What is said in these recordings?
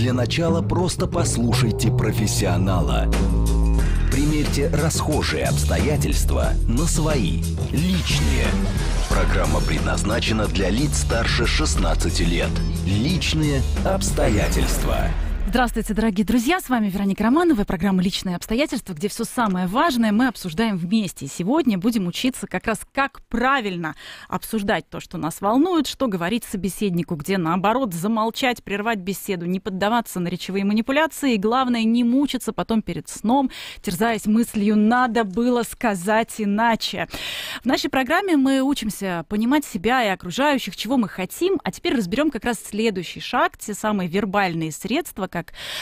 Для начала просто послушайте профессионала. Примерьте расхожие обстоятельства на свои, личные. Программа предназначена для лиц старше 16 лет. Личные обстоятельства. Здравствуйте, дорогие друзья! С вами Вероника Романова, программа «Личные обстоятельства», где все самое важное мы обсуждаем вместе. И сегодня будем учиться как раз, как правильно обсуждать то, что нас волнует, что говорить собеседнику, где, наоборот, замолчать, прервать беседу, не поддаваться на речевые манипуляции и, главное, не мучиться потом перед сном, терзаясь мыслью «надо было сказать иначе». В нашей программе мы учимся понимать себя и окружающих, чего мы хотим, а теперь разберем как раз следующий шаг, те самые вербальные средства, как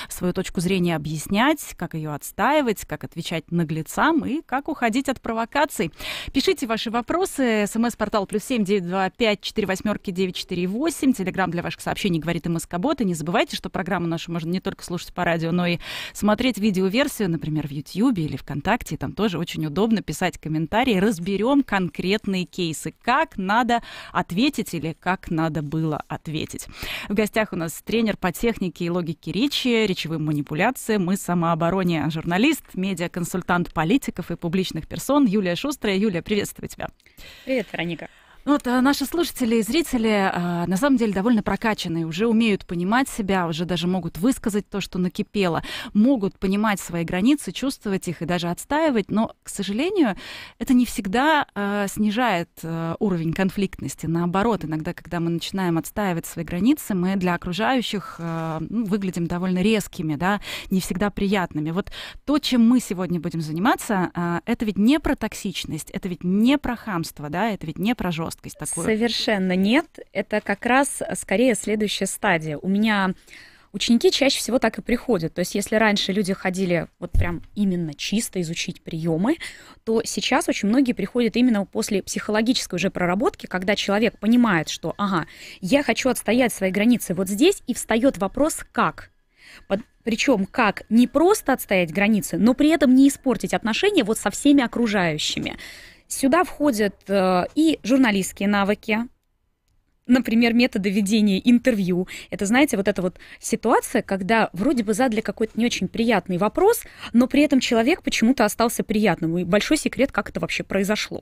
свою точку зрения объяснять, как ее отстаивать, как отвечать наглецам и как уходить от провокаций. Пишите ваши вопросы. СМС-портал плюс семь девять два пять четыре восьмерки девять четыре восемь. Телеграмм для ваших сообщений говорит МСК-бот. И не забывайте, что программу нашу можно не только слушать по радио, но и смотреть видеоверсию, например, в Ютьюбе или ВКонтакте. Там тоже очень удобно писать комментарии. Разберем конкретные кейсы. Как надо ответить или как надо было ответить. В гостях у нас тренер по технике и логике речи, речевым манипуляциям и самообороне. Журналист, медиаконсультант политиков и публичных персон Юлия Шустрая. Юлия, приветствую тебя. Привет, Вероника. Ну вот а, наши слушатели и зрители а, на самом деле довольно прокачанные, уже умеют понимать себя, уже даже могут высказать то, что накипело, могут понимать свои границы, чувствовать их и даже отстаивать, но, к сожалению, это не всегда а, снижает уровень конфликтности. Наоборот, иногда, когда мы начинаем отстаивать свои границы, мы для окружающих ну, выглядим довольно резкими, да, не всегда приятными. Вот то, чем мы сегодня будем заниматься, это ведь не про токсичность, это ведь не про хамство, да, это ведь не про жесткость жесткость такую? Совершенно нет. Это как раз скорее следующая стадия. У меня ученики чаще всего так и приходят. То есть если раньше люди ходили вот прям именно чисто изучить приемы, то сейчас очень многие приходят именно после психологической уже проработки, когда человек понимает, что, ага, я хочу отстоять свои границы вот здесь, и встает вопрос, как. Причем как не просто отстоять границы, но при этом не испортить отношения вот со всеми окружающими. Сюда входят э, и журналистские навыки, например, методы ведения интервью. Это, знаете, вот эта вот ситуация, когда вроде бы задали какой-то не очень приятный вопрос, но при этом человек почему-то остался приятным. И большой секрет, как это вообще произошло.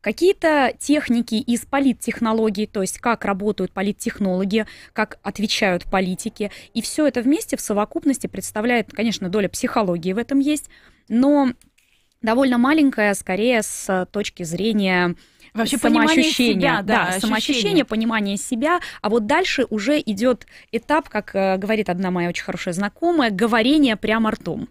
Какие-то техники из политтехнологий, то есть как работают политтехнологи, как отвечают политики. И все это вместе в совокупности представляет, конечно, доля психологии в этом есть, но довольно маленькая, скорее с точки зрения Вообще самоощущение, себя, да, да самоощущение, понимание себя, а вот дальше уже идет этап, как э, говорит одна моя очень хорошая знакомая, говорение прямо ртом.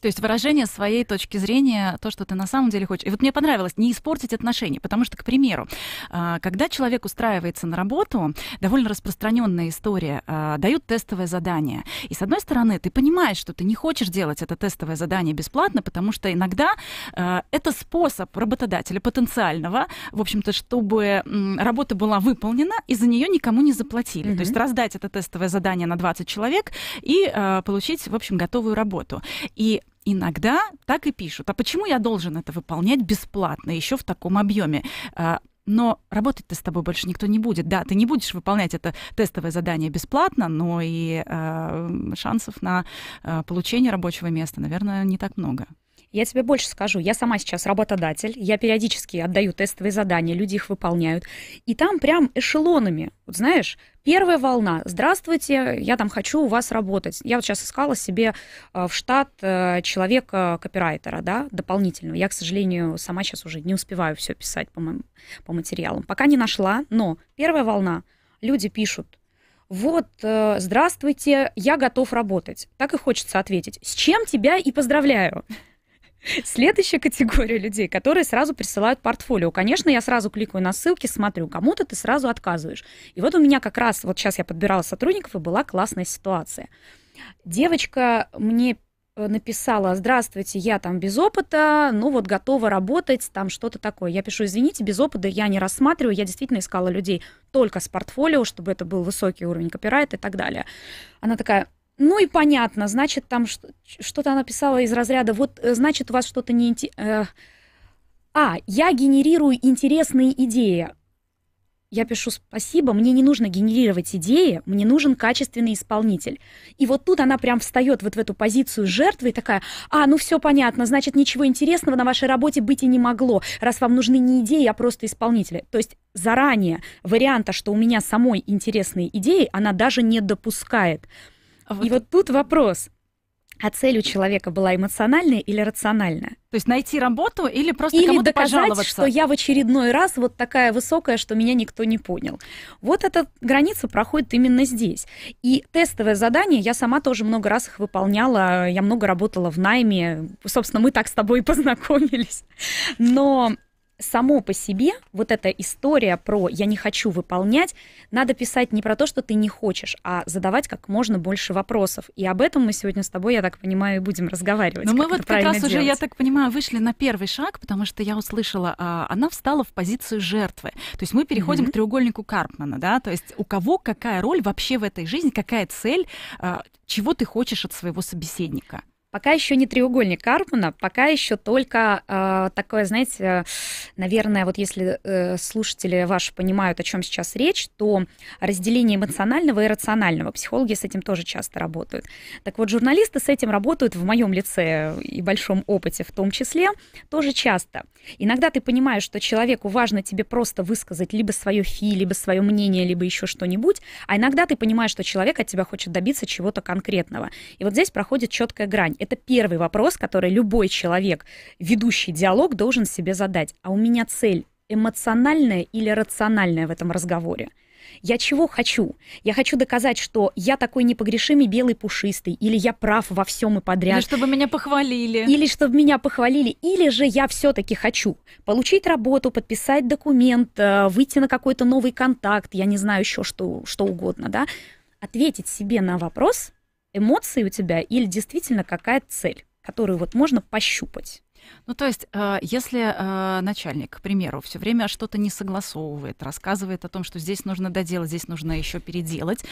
То есть выражение своей точки зрения, то, что ты на самом деле хочешь. И вот мне понравилось не испортить отношения, потому что, к примеру, а, когда человек устраивается на работу, довольно распространенная история, а, дают тестовое задание. И с одной стороны, ты понимаешь, что ты не хочешь делать это тестовое задание бесплатно, потому что иногда а, это способ работодателя потенциального, в общем-то, чтобы работа была выполнена, и за нее никому не заплатили. Mm-hmm. То есть раздать это тестовое задание на 20 человек и получить, в общем, готовую работу. И иногда так и пишут. А почему я должен это выполнять бесплатно, еще в таком объеме? А, но работать-то с тобой больше никто не будет. Да, ты не будешь выполнять это тестовое задание бесплатно, но и э, шансов на э, получение рабочего места, наверное, не так много. Я тебе больше скажу. Я сама сейчас работодатель. Я периодически отдаю тестовые задания, люди их выполняют. И там прям эшелонами. Вот знаешь, первая волна. Здравствуйте, я там хочу у вас работать. Я вот сейчас искала себе э, в штат э, человека-копирайтера, да, дополнительного. Я, к сожалению, сама сейчас уже не успеваю все писать по, моим, по материалам. Пока не нашла, но первая волна. Люди пишут, вот, э, здравствуйте, я готов работать. Так и хочется ответить. С чем тебя и поздравляю. Следующая категория людей, которые сразу присылают портфолио. Конечно, я сразу кликаю на ссылки, смотрю, кому-то ты сразу отказываешь. И вот у меня как раз, вот сейчас я подбирала сотрудников, и была классная ситуация. Девочка мне э, написала, здравствуйте, я там без опыта, ну вот готова работать, там что-то такое. Я пишу, извините, без опыта я не рассматриваю, я действительно искала людей только с портфолио, чтобы это был высокий уровень копирайта и так далее. Она такая, ну и понятно, значит, там что-то она писала из разряда, вот, э, значит, у вас что-то не... Э, а, я генерирую интересные идеи. я пишу спасибо, мне не нужно генерировать идеи, мне нужен качественный исполнитель. И вот тут она прям встает вот в эту позицию жертвы и такая, а, ну все понятно, значит, ничего интересного на вашей работе быть и не могло, раз вам нужны не идеи, а просто исполнители. То есть заранее варианта, что у меня самой интересные идеи, она даже не допускает. А вот... И вот тут вопрос, а цель у человека была эмоциональная или рациональная? То есть найти работу или просто или кому-то доказать, пожаловаться? что я в очередной раз вот такая высокая, что меня никто не понял. Вот эта граница проходит именно здесь. И тестовое задание, я сама тоже много раз их выполняла, я много работала в найме. Собственно, мы так с тобой и познакомились. Но само по себе вот эта история про «я не хочу выполнять» надо писать не про то, что ты не хочешь, а задавать как можно больше вопросов. И об этом мы сегодня с тобой, я так понимаю, будем разговаривать. Но мы вот как раз делать. уже, я так понимаю, вышли на первый шаг, потому что я услышала, а, она встала в позицию жертвы. То есть мы переходим mm-hmm. к треугольнику Карпмана, да, то есть у кого какая роль вообще в этой жизни, какая цель, а, чего ты хочешь от своего собеседника? Пока еще не треугольник Карпмана, пока еще только э, такое, знаете, наверное, вот если э, слушатели ваши понимают, о чем сейчас речь, то разделение эмоционального и рационального. Психологи с этим тоже часто работают. Так вот, журналисты с этим работают в моем лице и большом опыте в том числе тоже часто. Иногда ты понимаешь, что человеку важно тебе просто высказать либо свое фи, либо свое мнение, либо еще что-нибудь, а иногда ты понимаешь, что человек от тебя хочет добиться чего-то конкретного. И вот здесь проходит четкая грань. Это первый вопрос, который любой человек, ведущий диалог, должен себе задать. А у меня цель эмоциональная или рациональная в этом разговоре? Я чего хочу? Я хочу доказать, что я такой непогрешимый белый пушистый, или я прав во всем и подряд. Или чтобы меня похвалили. Или чтобы меня похвалили. Или же я все-таки хочу получить работу, подписать документ, э, выйти на какой-то новый контакт, я не знаю еще что, что угодно, да? Ответить себе на вопрос, эмоции у тебя или действительно какая-то цель, которую вот можно пощупать. Ну, то есть, э, если э, начальник, к примеру, все время что-то не согласовывает, рассказывает о том, что здесь нужно доделать, здесь нужно еще переделать,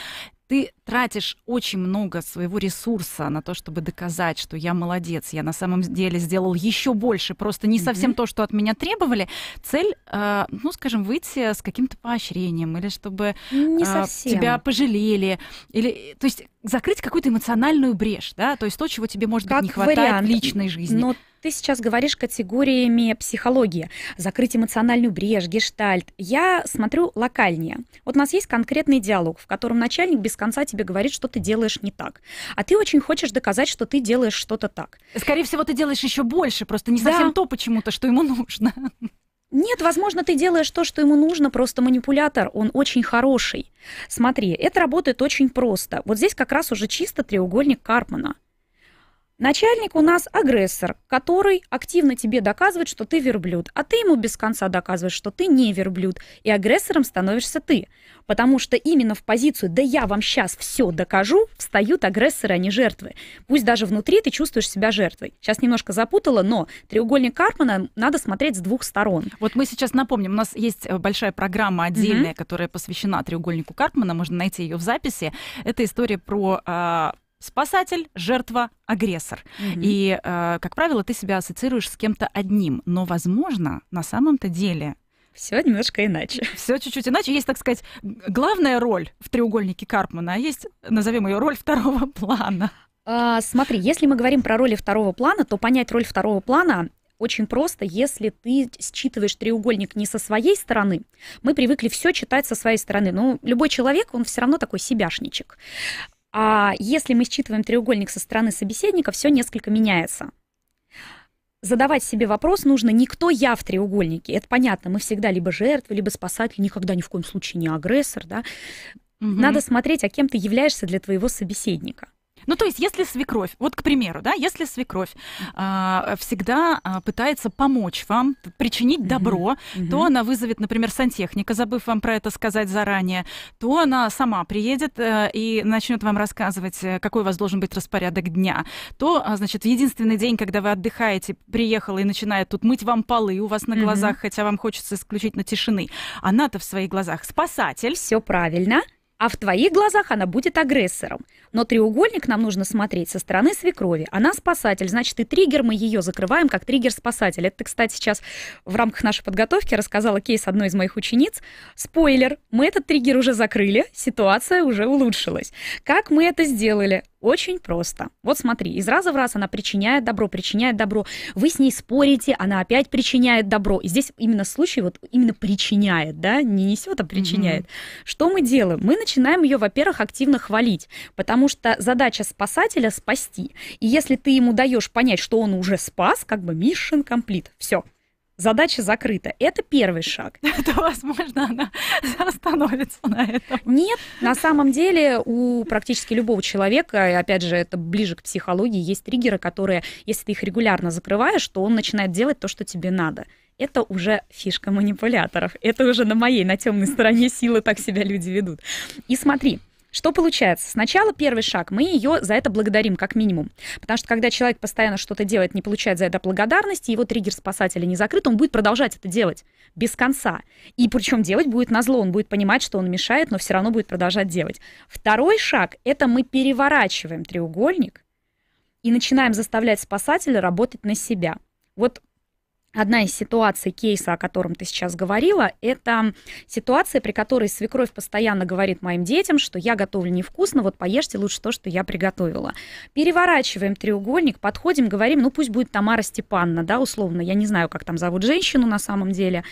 ты тратишь очень много своего ресурса на то, чтобы доказать, что я молодец, я на самом деле сделал еще больше, просто не совсем mm-hmm. то, что от меня требовали. Цель, э, ну, скажем, выйти с каким-то поощрением или чтобы не тебя пожалели, или, то есть закрыть какую-то эмоциональную брешь, да, то есть то, чего тебе может как быть не хватает вариант. в личной жизни. Но ты сейчас говоришь категориями психологии. Закрыть эмоциональную брешь, гештальт. Я смотрю локальнее. Вот у нас есть конкретный диалог, в котором начальник без конца тебе говорит, что ты делаешь не так. А ты очень хочешь доказать, что ты делаешь что-то так. Скорее всего, ты делаешь еще больше, просто не да. совсем то почему-то, что ему нужно. Нет, возможно, ты делаешь то, что ему нужно, просто манипулятор, он очень хороший. Смотри, это работает очень просто. Вот здесь как раз уже чисто треугольник Карпмана. Начальник у нас агрессор, который активно тебе доказывает, что ты верблюд, а ты ему без конца доказываешь, что ты не верблюд, и агрессором становишься ты. Потому что именно в позицию «да я вам сейчас все докажу» встают агрессоры, а не жертвы. Пусть даже внутри ты чувствуешь себя жертвой. Сейчас немножко запутала, но треугольник Карпмана надо смотреть с двух сторон. Вот мы сейчас напомним, у нас есть э, большая программа отдельная, mm-hmm. которая посвящена треугольнику Карпмана, можно найти ее в записи. Это история про а, спасатель, жертва, агрессор. Угу. И, э, как правило, ты себя ассоциируешь с кем-то одним. Но, возможно, на самом-то деле все немножко иначе. Все чуть-чуть иначе. Есть, так сказать, главная роль в треугольнике Карпмана, а есть, назовем ее, роль второго плана. А, смотри, если мы говорим про роли второго плана, то понять роль второго плана очень просто, если ты считываешь треугольник не со своей стороны. Мы привыкли все читать со своей стороны. Но любой человек, он все равно такой себяшничек. А если мы считываем треугольник со стороны собеседника, все несколько меняется. Задавать себе вопрос нужно не кто я в треугольнике. Это понятно, мы всегда либо жертва, либо спасатель, никогда ни в коем случае не агрессор. Да? Угу. Надо смотреть, а кем ты являешься для твоего собеседника. Ну, то есть, если свекровь, вот, к примеру, да, если свекровь а, всегда а, пытается помочь вам, причинить добро, mm-hmm. то она вызовет, например, сантехника, забыв вам про это сказать заранее, то она сама приедет а, и начнет вам рассказывать, э, какой у вас должен быть распорядок дня. То, а, значит, в единственный день, когда вы отдыхаете, приехала и начинает тут мыть вам полы у вас на глазах, mm-hmm. хотя вам хочется исключительно тишины. Она-то в своих глазах спасатель. Все правильно а в твоих глазах она будет агрессором. Но треугольник нам нужно смотреть со стороны свекрови. Она спасатель, значит, и триггер мы ее закрываем как триггер-спасатель. Это, кстати, сейчас в рамках нашей подготовки рассказала кейс одной из моих учениц. Спойлер, мы этот триггер уже закрыли, ситуация уже улучшилась. Как мы это сделали? Очень просто. Вот смотри, из раза в раз она причиняет добро, причиняет добро. Вы с ней спорите, она опять причиняет добро. И здесь именно случай вот именно причиняет, да, не несет, а причиняет. Mm-hmm. Что мы делаем? Мы начинаем ее, во-первых, активно хвалить, потому что задача спасателя спасти. И если ты ему даешь понять, что он уже спас, как бы mission complete, все, Задача закрыта. Это первый шаг. Это, возможно, она остановится на этом. Нет, на самом деле у практически любого человека, и опять же, это ближе к психологии, есть триггеры, которые, если ты их регулярно закрываешь, то он начинает делать то, что тебе надо. Это уже фишка манипуляторов. Это уже на моей, на темной стороне силы так себя люди ведут. И смотри, что получается? Сначала первый шаг, мы ее за это благодарим как минимум. Потому что когда человек постоянно что-то делает, не получает за это благодарности, его триггер спасателя не закрыт, он будет продолжать это делать без конца. И причем делать будет на зло, он будет понимать, что он мешает, но все равно будет продолжать делать. Второй шаг — это мы переворачиваем треугольник и начинаем заставлять спасателя работать на себя. Вот Одна из ситуаций кейса, о котором ты сейчас говорила, это ситуация, при которой свекровь постоянно говорит моим детям, что я готовлю невкусно, вот поешьте лучше то, что я приготовила. Переворачиваем треугольник, подходим, говорим, ну пусть будет Тамара Степанна, да, условно, я не знаю, как там зовут женщину на самом деле.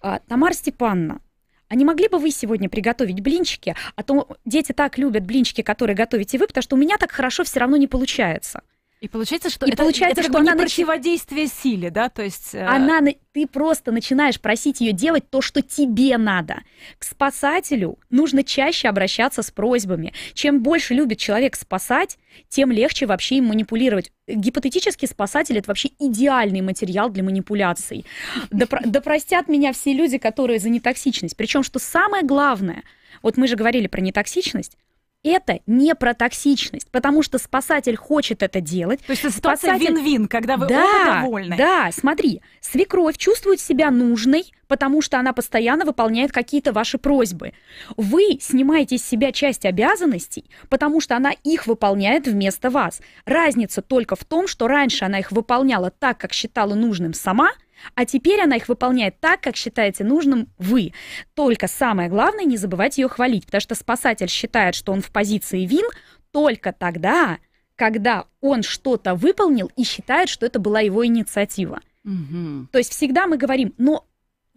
А, Тамара Степанна, а не могли бы вы сегодня приготовить блинчики? А то дети так любят блинчики, которые готовите вы, потому что у меня так хорошо все равно не получается. И получается, что и это, получается, это что она противодействие силе, да, то есть... Э... Она, ты просто начинаешь просить ее делать то, что тебе надо. К спасателю нужно чаще обращаться с просьбами. Чем больше любит человек спасать, тем легче вообще им манипулировать. Гипотетический спасатель — это вообще идеальный материал для манипуляций. Да, да простят меня все люди, которые за нетоксичность. Причем, что самое главное, вот мы же говорили про нетоксичность, это не про токсичность, потому что спасатель хочет это делать. То есть это ситуация спасатель... вин-вин, когда вы да, оба довольны. Да, смотри, свекровь чувствует себя нужной, потому что она постоянно выполняет какие-то ваши просьбы. Вы снимаете с себя часть обязанностей, потому что она их выполняет вместо вас. Разница только в том, что раньше она их выполняла так, как считала нужным сама – а теперь она их выполняет так, как считаете нужным вы. Только самое главное, не забывайте ее хвалить, потому что спасатель считает, что он в позиции вин только тогда, когда он что-то выполнил и считает, что это была его инициатива. Угу. То есть всегда мы говорим, но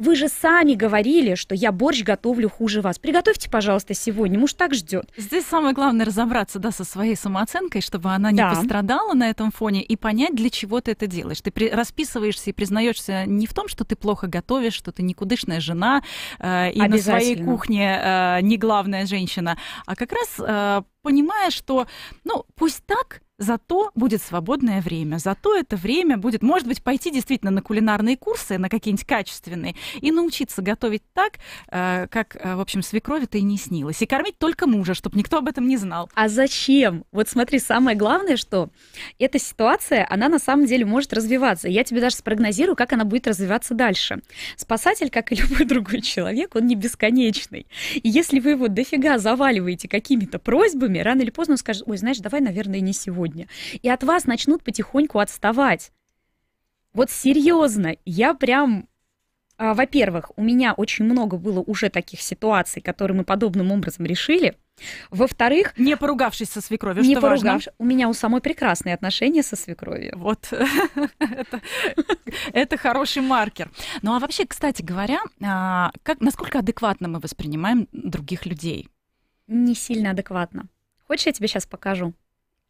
вы же сами говорили, что я борщ готовлю хуже вас. Приготовьте, пожалуйста, сегодня. Муж так ждет. Здесь самое главное разобраться да, со своей самооценкой, чтобы она не да. пострадала на этом фоне, и понять, для чего ты это делаешь. Ты при- расписываешься и признаешься не в том, что ты плохо готовишь, что ты никудышная жена э, и на своей кухне э, не главная женщина, а как раз э, понимая, что, ну, пусть так, Зато будет свободное время, зато это время будет, может быть, пойти действительно на кулинарные курсы, на какие-нибудь качественные, и научиться готовить так, э, как, э, в общем, свекрови-то и не снилось. И кормить только мужа, чтобы никто об этом не знал. А зачем? Вот смотри, самое главное, что эта ситуация, она на самом деле может развиваться. Я тебе даже спрогнозирую, как она будет развиваться дальше. Спасатель, как и любой другой человек, он не бесконечный. И если вы его дофига заваливаете какими-то просьбами, рано или поздно он скажет, ой, знаешь, давай, наверное, не сегодня сегодня. И от вас начнут потихоньку отставать. Вот серьезно, я прям а, во-первых, у меня очень много было уже таких ситуаций, которые мы подобным образом решили. Во-вторых... Не поругавшись со свекровью, не что поругавшись. У меня у самой прекрасные отношения со свекровью. Вот. это, хороший маркер. Ну а вообще, кстати говоря, а, насколько адекватно мы воспринимаем других людей? Не сильно адекватно. Хочешь, я тебе сейчас покажу?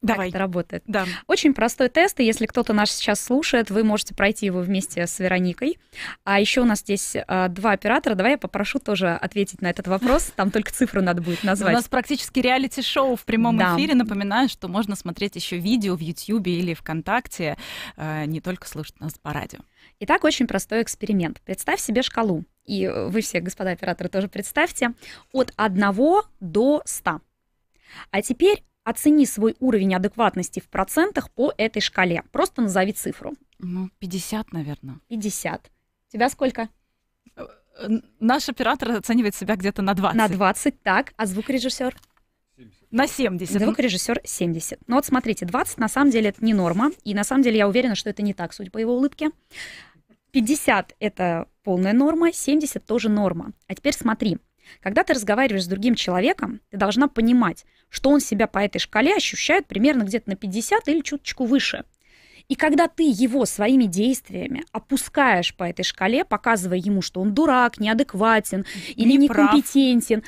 Давай. Как это работает? Да. Очень простой тест, и если кто-то нас сейчас слушает, вы можете пройти его вместе с Вероникой. А еще у нас здесь а, два оператора. Давай я попрошу тоже ответить на этот вопрос. Там только цифру надо будет назвать. У нас практически реалити-шоу в прямом да. эфире. Напоминаю, что можно смотреть еще видео в YouTube или ВКонтакте, а, не только слушать нас по радио. Итак, очень простой эксперимент. Представь себе шкалу, и вы все, господа операторы, тоже представьте, от 1 до 100. А теперь Оцени свой уровень адекватности в процентах по этой шкале. Просто назови цифру. Ну, 50, наверное. 50. Тебя сколько? Наш оператор оценивает себя где-то на 20. На 20, так. А звукорежиссер? На 70. Звукорежиссер 70. Ну вот смотрите, 20 на самом деле это не норма. И на самом деле я уверена, что это не так, судя по его улыбке. 50 это полная норма, 70 тоже норма. А теперь смотри. Когда ты разговариваешь с другим человеком, ты должна понимать, что он себя по этой шкале ощущает примерно где-то на 50 или чуточку выше. И когда ты его своими действиями опускаешь по этой шкале, показывая ему, что он дурак, неадекватен или Не прав. некомпетентен,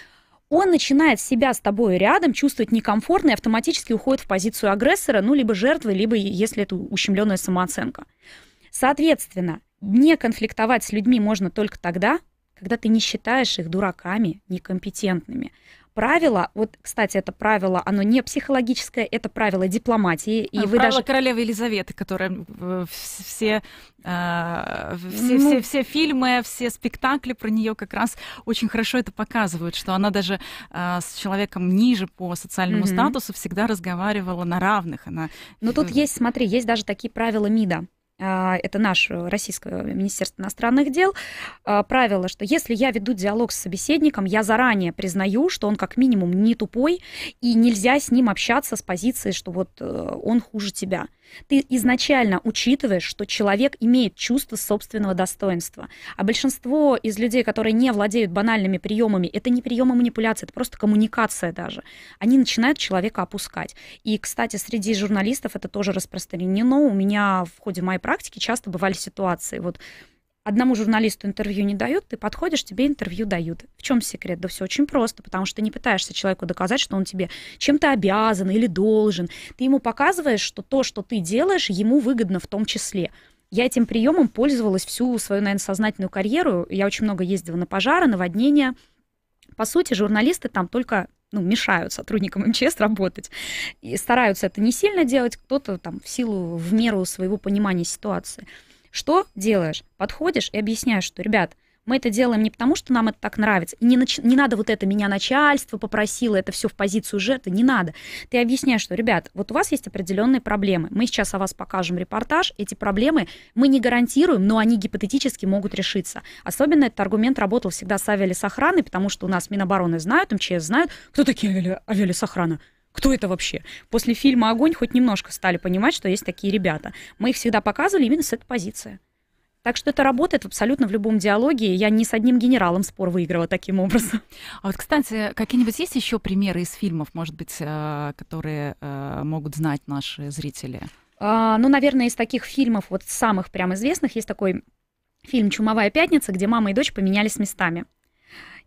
он начинает себя с тобой рядом чувствовать некомфортно и автоматически уходит в позицию агрессора, ну, либо жертвы, либо, если это ущемленная самооценка. Соответственно, не конфликтовать с людьми можно только тогда, когда ты не считаешь их дураками, некомпетентными. Правило, вот, кстати, это правило, оно не психологическое, это правило дипломатии. И А, вы правило даже... королевы Елизаветы, которая э, все, э, все, Ну. все, все фильмы, все спектакли про нее как раз очень хорошо это показывают, что она даже э, с человеком ниже по социальному Мгм. статусу всегда разговаривала на равных. Она Но тут есть, смотри, есть даже такие правила МИДа. А, Это наше российское Министерство иностранных дел. А, Правило, что если я веду диалог с собеседником, я заранее признаю, что он как минимум не тупой, и нельзя с ним общаться с позиции, что вот э, он хуже тебя. Ты изначально учитываешь, что человек имеет чувство собственного достоинства. А большинство из людей, которые не владеют банальными приемами, это не приемы манипуляции, это просто коммуникация даже. Они начинают человека опускать. И, кстати, среди журналистов это тоже распространено. У меня в ходе моей практики часто бывали ситуации. Вот одному журналисту интервью не дают, ты подходишь, тебе интервью дают. В чем секрет? Да все очень просто, потому что ты не пытаешься человеку доказать, что он тебе чем-то обязан или должен. Ты ему показываешь, что то, что ты делаешь, ему выгодно в том числе. Я этим приемом пользовалась всю свою, наверное, сознательную карьеру. Я очень много ездила на пожары, наводнения. По сути, журналисты там только ну, мешают сотрудникам МЧС работать. И стараются это не сильно делать, кто-то там в силу, в меру своего понимания ситуации. Что делаешь? Подходишь и объясняешь, что, ребят, мы это делаем не потому, что нам это так нравится. Не, нач- не надо вот это, меня начальство попросило, это все в позицию жертвы, не надо. Ты объясняешь, что, ребят, вот у вас есть определенные проблемы. Мы сейчас о вас покажем репортаж. Эти проблемы мы не гарантируем, но они гипотетически могут решиться. Особенно этот аргумент работал всегда с авиалесохраной, потому что у нас Минобороны знают, МЧС знают, кто такие авиа- авиалесохрана. Кто это вообще? После фильма «Огонь» хоть немножко стали понимать, что есть такие ребята. Мы их всегда показывали именно с этой позиции. Так что это работает абсолютно в любом диалоге. Я ни с одним генералом спор выиграла таким образом. А вот, кстати, какие-нибудь есть еще примеры из фильмов, может быть, э, которые э, могут знать наши зрители? А, ну, наверное, из таких фильмов, вот самых прям известных, есть такой фильм «Чумовая пятница», где мама и дочь поменялись местами.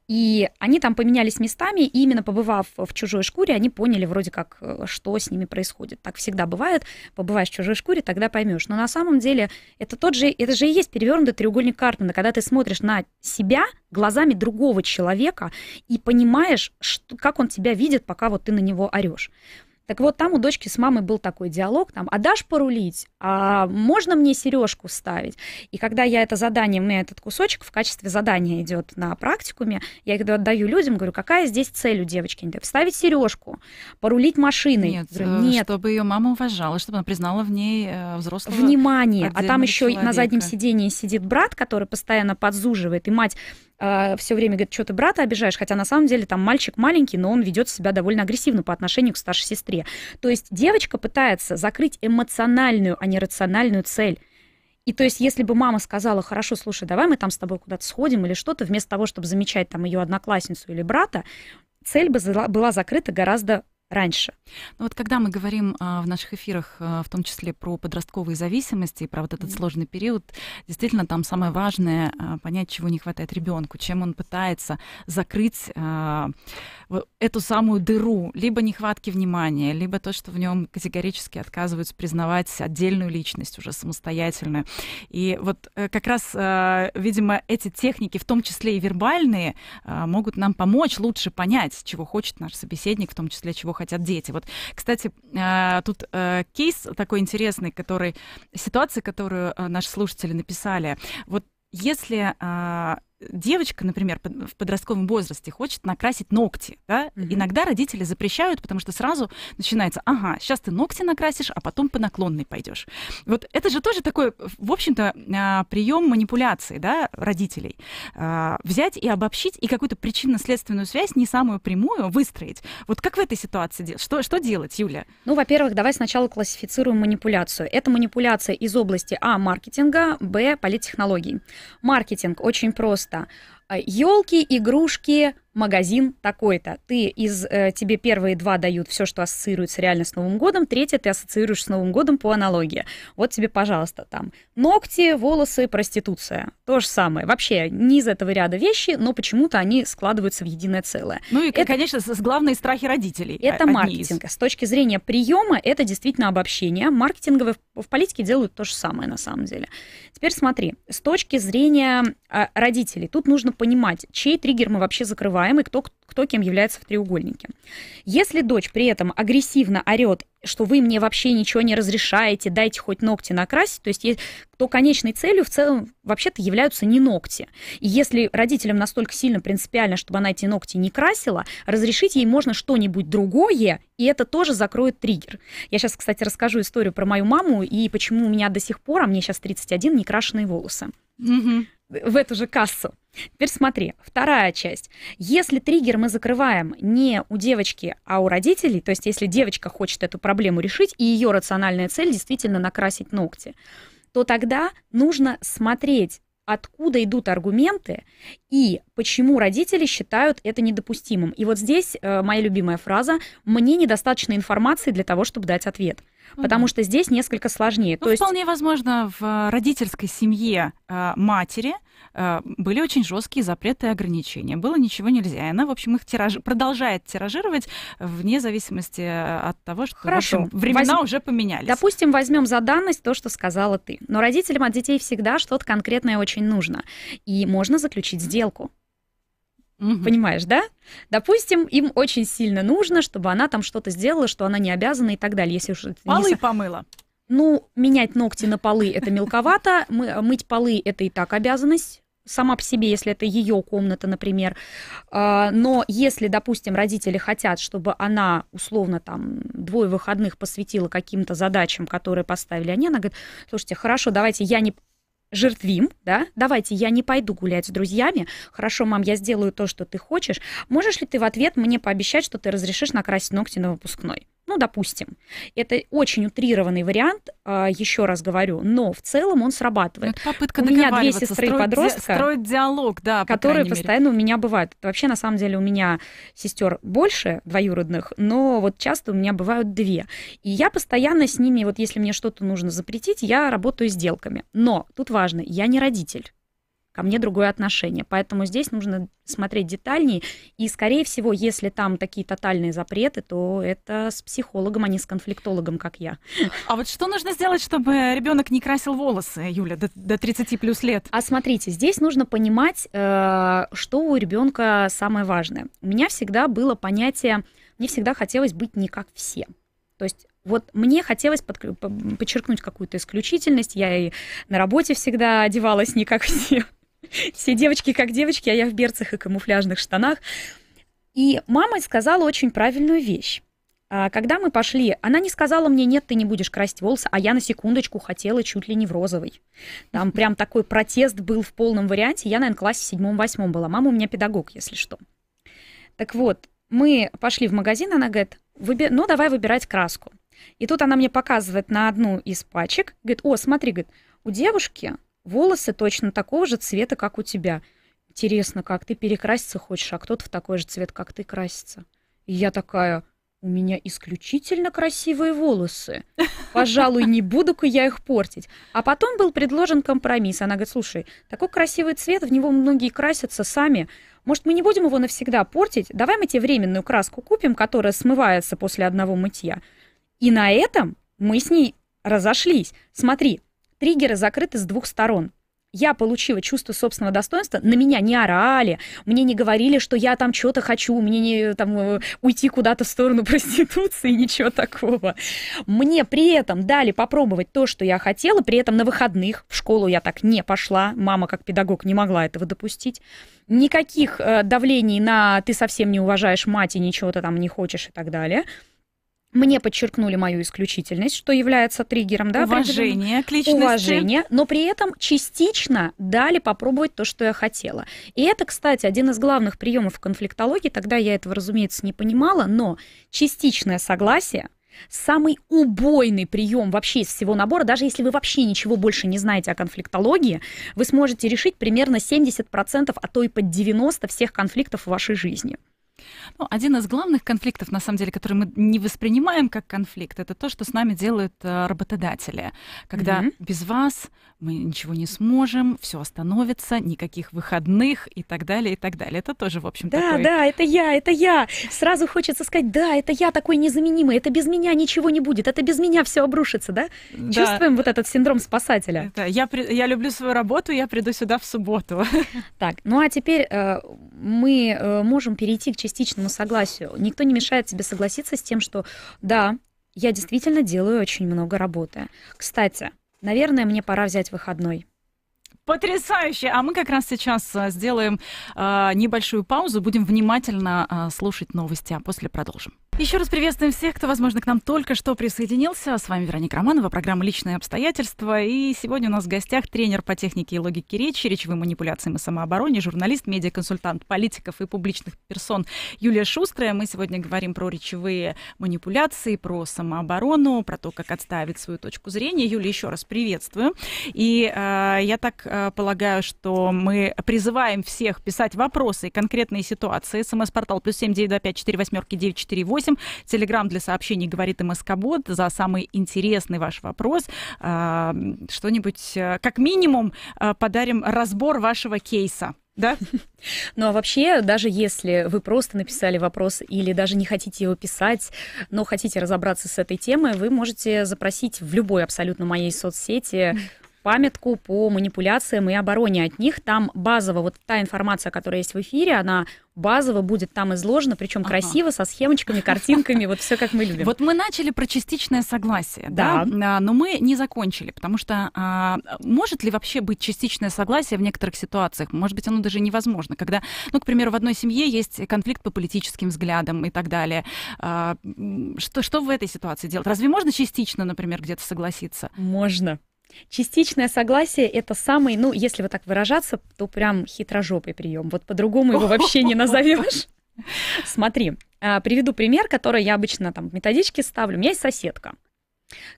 И они там поменялись местами, и именно побывав в чужой шкуре, они поняли вроде как, э, что с ними происходит. Так всегда бывает. Побываешь в чужой шкуре, тогда поймешь. Но на самом деле это тот же, это же и есть перевернутый треугольник Карпмана, когда ты смотришь на себя глазами другого человека и понимаешь, что, как он тебя видит, пока вот ты на него орешь. Так вот, там у дочки с мамой был такой диалог, там, а дашь порулить? А можно мне сережку ставить? И когда я это задание, у меня этот кусочек в качестве задания идет на практикуме, я их отдаю людям, говорю, какая здесь цель у девочки? Они говорят, вставить сережку, порулить машиной. Нет, Говорю, э, нет, чтобы ее мама уважала, чтобы она признала в ней э, взрослого. внимание. А там еще на заднем сидении сидит брат, который постоянно подзуживает, и мать все время говорит, что ты брата обижаешь, хотя на самом деле там мальчик маленький, но он ведет себя довольно агрессивно по отношению к старшей сестре. То есть девочка пытается закрыть эмоциональную, а не рациональную цель. И то есть, если бы мама сказала, хорошо, слушай, давай мы там с тобой куда-то сходим или что-то, вместо того, чтобы замечать там ее одноклассницу или брата, цель бы была закрыта гораздо раньше. Ну вот когда мы говорим а, в наших эфирах, а, в том числе про подростковые зависимости, и про вот этот Мгм. сложный период, действительно там самое важное а, понять, чего не хватает ребенку, чем он пытается закрыть а, эту самую дыру, либо нехватки внимания, либо то, что в нем категорически отказываются признавать отдельную личность уже самостоятельную. И вот э, как раз, а, видимо, эти техники, в том числе и вербальные, а, могут нам помочь лучше понять, чего хочет наш собеседник, в том числе, чего хотят дети. Вот, кстати, а, тут э, кейс такой интересный, который, ситуация, которую э, наши слушатели написали. Вот если девочка, например, в подростковом возрасте хочет накрасить ногти, да, mm-hmm. иногда родители запрещают, потому что сразу начинается, ага, сейчас ты ногти накрасишь, а потом по наклонной пойдешь. Вот это же тоже такой, в общем-то, а, прием манипуляции, да, родителей. А, взять и обобщить и какую-то причинно-следственную связь, не самую прямую, выстроить. Вот как в этой ситуации? Что, что делать, Юля? Ну, во-первых, давай сначала классифицируем манипуляцию. Это манипуляция из области А, маркетинга, Б, политтехнологий. Маркетинг очень просто. Елки, игрушки, магазин такой-то. Ты из э, тебе первые два дают все, что ассоциируется реально с Новым годом, третье ты ассоциируешь с Новым годом по аналогии. Вот тебе, пожалуйста, там ногти, волосы, проституция. То же самое. Вообще не из этого ряда вещи, но почему-то они складываются в единое целое. Ну и, это, конечно, с главные страхи родителей. Это маркетинг. Из... С точки зрения приема это действительно обобщение. Маркетинговые в политике делают то же самое на самом деле. Теперь смотри, с точки зрения э, родителей, тут нужно понимать, чей триггер мы вообще закрываем подозреваемый, кто, кто кем является в треугольнике. Если дочь при этом агрессивно орет, что вы мне вообще ничего не разрешаете, дайте хоть ногти накрасить, то есть, то конечной целью в целом вообще-то являются не ногти. И если родителям настолько сильно принципиально, чтобы она эти ногти не красила, разрешить ей можно что-нибудь другое, и это тоже закроет триггер. Я сейчас, кстати, расскажу историю про мою маму и почему у меня до сих пор, а мне сейчас 31, не крашеные волосы. Угу. В эту же кассу. Теперь смотри, вторая часть. Если триггер мы закрываем не у девочки, а у родителей, то есть если девочка хочет эту проблему решить, и ее рациональная цель действительно накрасить ногти, то тогда нужно смотреть откуда идут аргументы и почему родители считают это недопустимым. И вот здесь э, моя любимая фраза «мне недостаточно информации для того, чтобы дать ответ». Потому что здесь несколько сложнее. Ну, То есть... Вполне возможно, в родительской семье э, матери э, были очень жесткие запреты и ограничения. Было ничего нельзя. И она, в общем, их тираж... продолжает тиражировать вне зависимости от того, что Хорошо. В общем, времена Возьм... уже поменялись. Допустим, возьмем за данность то, что сказала ты. Но родителям от детей всегда что-то конкретное очень нужно. И можно заключить сделку. Угу. Понимаешь, да? Допустим, им очень сильно нужно, чтобы она там что-то сделала, что она не обязана и так далее. Если уж Полы не... помыла. Ну, менять ногти на полы это мелковато, мы, мыть полы это и так обязанность сама по себе, если это ее комната, например. А, но если, допустим, родители хотят, чтобы она условно там двое выходных посвятила каким-то задачам, которые поставили они, она говорит, слушайте, хорошо, давайте я не жертвим, да, давайте я не пойду гулять с друзьями, хорошо, мам, я сделаю то, что ты хочешь, можешь ли ты в ответ мне пообещать, что ты разрешишь накрасить ногти на выпускной? Ну, допустим. Это очень утрированный вариант, а, еще раз говорю, но в целом он срабатывает. Это попытка у меня две сестры строить, подростка, строить диалог, да, которые постоянно мере. у меня бывают. Вообще, на самом деле, у меня сестер больше двоюродных, но вот часто у меня бывают две. И я постоянно с ними, вот если мне что-то нужно запретить, я работаю сделками. Но тут важно, я не родитель ко мне другое отношение. Поэтому здесь нужно смотреть детальнее. И, скорее всего, если там такие тотальные запреты, то это с психологом, а не с конфликтологом, как я. А вот что нужно сделать, чтобы ребенок не красил волосы, Юля, до, до 30 плюс лет? А смотрите, здесь нужно понимать, э, что у ребенка самое важное. У меня всегда было понятие, мне всегда хотелось быть не как все. То есть вот мне хотелось под, подчеркнуть какую-то исключительность. Я и на работе всегда одевалась не как все. Все девочки как девочки, а я в берцах и камуфляжных штанах. И мама сказала очень правильную вещь. А, когда мы пошли, она не сказала мне, нет, ты не будешь красить волосы, а я на секундочку хотела чуть ли не в розовый. Там прям такой протест был в полном варианте. Я, наверное, в классе седьмом-восьмом была. Мама у меня педагог, если что. Так вот, мы пошли в магазин, она говорит, Выби... ну, давай выбирать краску. И тут она мне показывает на одну из пачек, говорит, о, смотри, говорит, у девушки волосы точно такого же цвета, как у тебя. Интересно, как ты перекраситься хочешь, а кто-то в такой же цвет, как ты, красится. И я такая, у меня исключительно красивые волосы. Пожалуй, не буду-ка я их портить. А потом был предложен компромисс. Она говорит, слушай, такой красивый цвет, в него многие красятся сами. Может, мы не будем его навсегда портить? Давай мы тебе временную краску купим, которая смывается после одного мытья. И на этом мы с ней разошлись. Смотри, Триггеры закрыты с двух сторон. я получила чувство собственного достоинства, на меня не орали, мне не говорили, что я там что-то хочу, мне не там э, уйти куда-то в сторону проституции, ничего такого. Мне при этом дали попробовать то, что я хотела, при этом на выходных в школу я так не пошла, мама как педагог не могла этого допустить. Никаких э, давлений на ты совсем не уважаешь мать и ничего ты там не хочешь и так далее. Мне подчеркнули мою исключительность, что является триггером, да? Уважение к личности. Уважение, но при этом частично дали попробовать то, что я хотела. И это, кстати, один из главных приемов конфликтологии. Тогда я этого, разумеется, не понимала, но частичное согласие самый убойный прием вообще из всего набора, даже если вы вообще ничего больше не знаете о конфликтологии, вы сможете решить примерно 70%, а то и под 90% всех конфликтов в вашей жизни. Ну, один из главных конфликтов, на самом деле, который мы не воспринимаем как конфликт, это то, что с нами делают э, работодатели. Когда mm-hmm. без вас мы ничего не сможем, все остановится, никаких выходных и так далее, и так далее. Это тоже, в общем, Да, такой... да, это я, это я. Сразу хочется сказать, да, это я такой незаменимый, это без меня ничего не будет, это без меня все обрушится, да? да. Чувствуем вот этот синдром спасателя. Это, я, я люблю свою работу, я приду сюда в субботу. Так, ну а теперь э, мы э, можем перейти к частичному согласию. Никто не мешает тебе согласиться с тем, что да, я действительно делаю очень много работы. Кстати, Наверное, мне пора взять выходной. Потрясающе! А мы как раз сейчас э, сделаем э, небольшую паузу, будем внимательно э, слушать новости, а после продолжим. Еще раз приветствуем всех, кто, возможно, к нам только что присоединился. С вами Вероника Романова, программа «Личные обстоятельства». И сегодня у нас в гостях тренер по технике и логике речи, речевым манипуляциям и самообороне, журналист, медиаконсультант политиков и публичных персон Юлия Шустрая. Мы сегодня говорим про речевые манипуляции, про самооборону, про то, как отставить свою точку зрения. Юлия, еще раз приветствую. И э, я так э, полагаю, что мы призываем всех писать вопросы и конкретные ситуации. СМС-портал плюс семь девять два пять четыре восьмерки девять четыре восемь 8. Телеграм для сообщений говорит МСК-бот. За самый интересный ваш вопрос что-нибудь, э, как минимум, э, подарим разбор вашего кейса да? Ну а вообще, даже если вы просто написали вопрос или даже не хотите его писать, но хотите разобраться с этой темой, вы можете запросить в любой абсолютно моей соцсети памятку по манипуляциям и обороне от них. Там базово, вот та информация, которая есть в эфире, она базово будет там изложена, причем ага. красиво, со схемочками, картинками, вот все как мы любим. Вот мы начали про частичное согласие, да, да? А, но мы не закончили, потому что а, может ли вообще быть частичное согласие в некоторых ситуациях? Может быть, оно даже невозможно, когда, ну, к примеру, в одной семье есть конфликт по политическим взглядам и так далее. А, что, что в этой ситуации делать? Разве можно частично, например, где-то согласиться? Можно. Частичное согласие — это самый, ну, если вот так выражаться, то прям хитрожопый прием. Вот по-другому его вообще не назовешь. Смотри, а, приведу пример, который я обычно там в методичке ставлю. У меня есть соседка,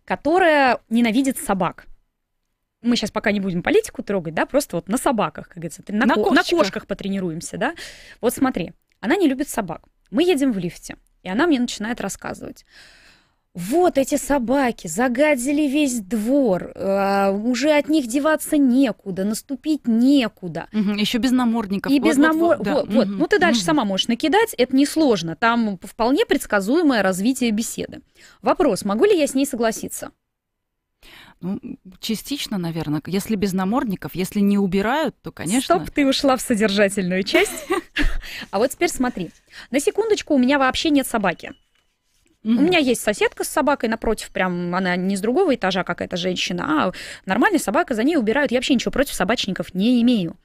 которая ненавидит собак. Мы сейчас пока не будем политику трогать, да, просто вот на собаках, как говорится, на, на, ко- на кошках потренируемся, да. Вот смотри, она не любит собак. Мы едем в лифте, и она мне начинает рассказывать вот эти собаки загадили весь двор, э, уже от них деваться некуда, наступить некуда. Угу, еще без намордников. И вот, без вот, намордников. Вот, вот, да. вот. Угу, ну ты дальше угу. сама можешь накидать, это несложно. Там вполне предсказуемое развитие беседы. Вопрос, могу ли я с ней согласиться? Ну, частично, наверное. Если без намордников, если не убирают, то, конечно... Стоп, ты ушла в содержательную часть. А вот теперь смотри. На секундочку, у меня вообще нет собаки. Mm-hmm. У меня есть соседка с собакой напротив, прям она не с другого этажа какая-то женщина, а нормальная собака, за ней убирают. Я вообще ничего против собачников не имею.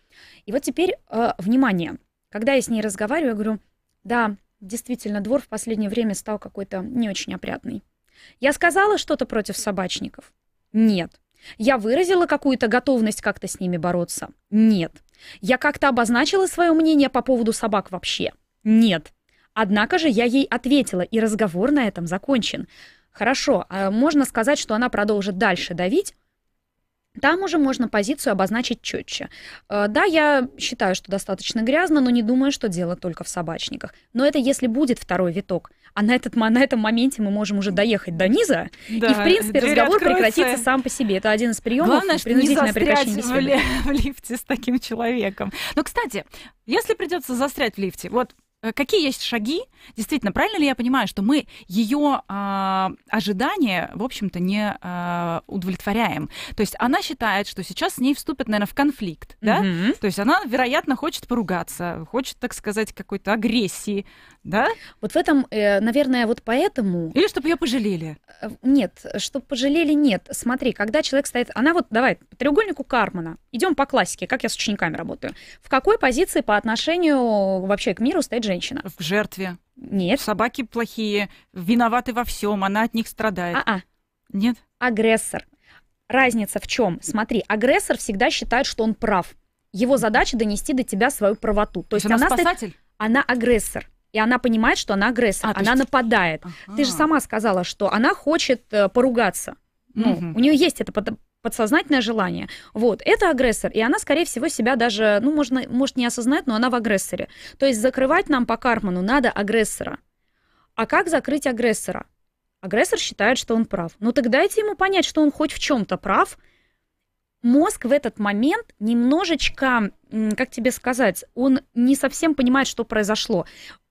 И вот теперь, э, внимание, когда я с ней разговариваю, я говорю, да, действительно, двор в последнее время стал какой-то не очень опрятный. Я сказала что-то против собачников? Нет. Я выразила какую-то готовность как-то с ними бороться? Нет. Я как-то обозначила свое мнение по поводу собак вообще? Нет. Однако же я ей ответила, и разговор на этом закончен. Хорошо, а можно сказать, что она продолжит дальше давить, там уже можно позицию обозначить четче. Э, да, я считаю, что достаточно грязно, но не думаю, что дело только в собачниках. Но это если будет второй виток. А на, этот, на этом моменте мы можем уже доехать до низа, да, и, в принципе, разговор откроется. прекратится сам по себе. Это один из приемов Главное, принудительное прекращение беседы. В, ли, в лифте с таким человеком. Но, кстати, если придется застрять в лифте, вот какие есть шаги? Действительно, правильно ли я понимаю, что мы ее э, ожидания, в общем-то, не э, удовлетворяем? То есть она считает, что сейчас с ней вступят, наверное, в конфликт, да? Мгм. То есть она, вероятно, хочет поругаться, хочет, так сказать, какой-то агрессии, да? Вот в этом, э, наверное, вот поэтому Или чтобы ее пожалели. Э, Нет, чтобы пожалели, нет. Смотри, когда человек стоит... Она вот, давай, по треугольнику Кармана. Идем по классике, как я с учениками работаю. В какой позиции по отношению вообще к миру стоит женщина? В жертве. Нет. Собаки плохие, виноваты во всем, она от них страдает. А-а, Нет? агрессор. Разница в чем? Смотри, агрессор всегда считает, что он прав. Его задача донести до тебя свою правоту. То есть она, она, стоит- спасатель? она агрессор. И она понимает, что она агрессор. А, она есть- нападает. Ты же Ага. сама сказала, что она хочет э, поругаться. Ну, Мгм. у нее есть это под- подсознательное желание. Вот, это агрессор, и она, скорее всего, себя даже, ну, можно, может, не осознает, но она в агрессоре. То есть закрывать нам по Карману надо агрессора. А как закрыть агрессора? Агрессор считает, что он прав. Ну, так дайте ему понять, что он хоть в чем-то прав. Мозг в этот момент немножечко, как тебе сказать, он не совсем понимает, что произошло.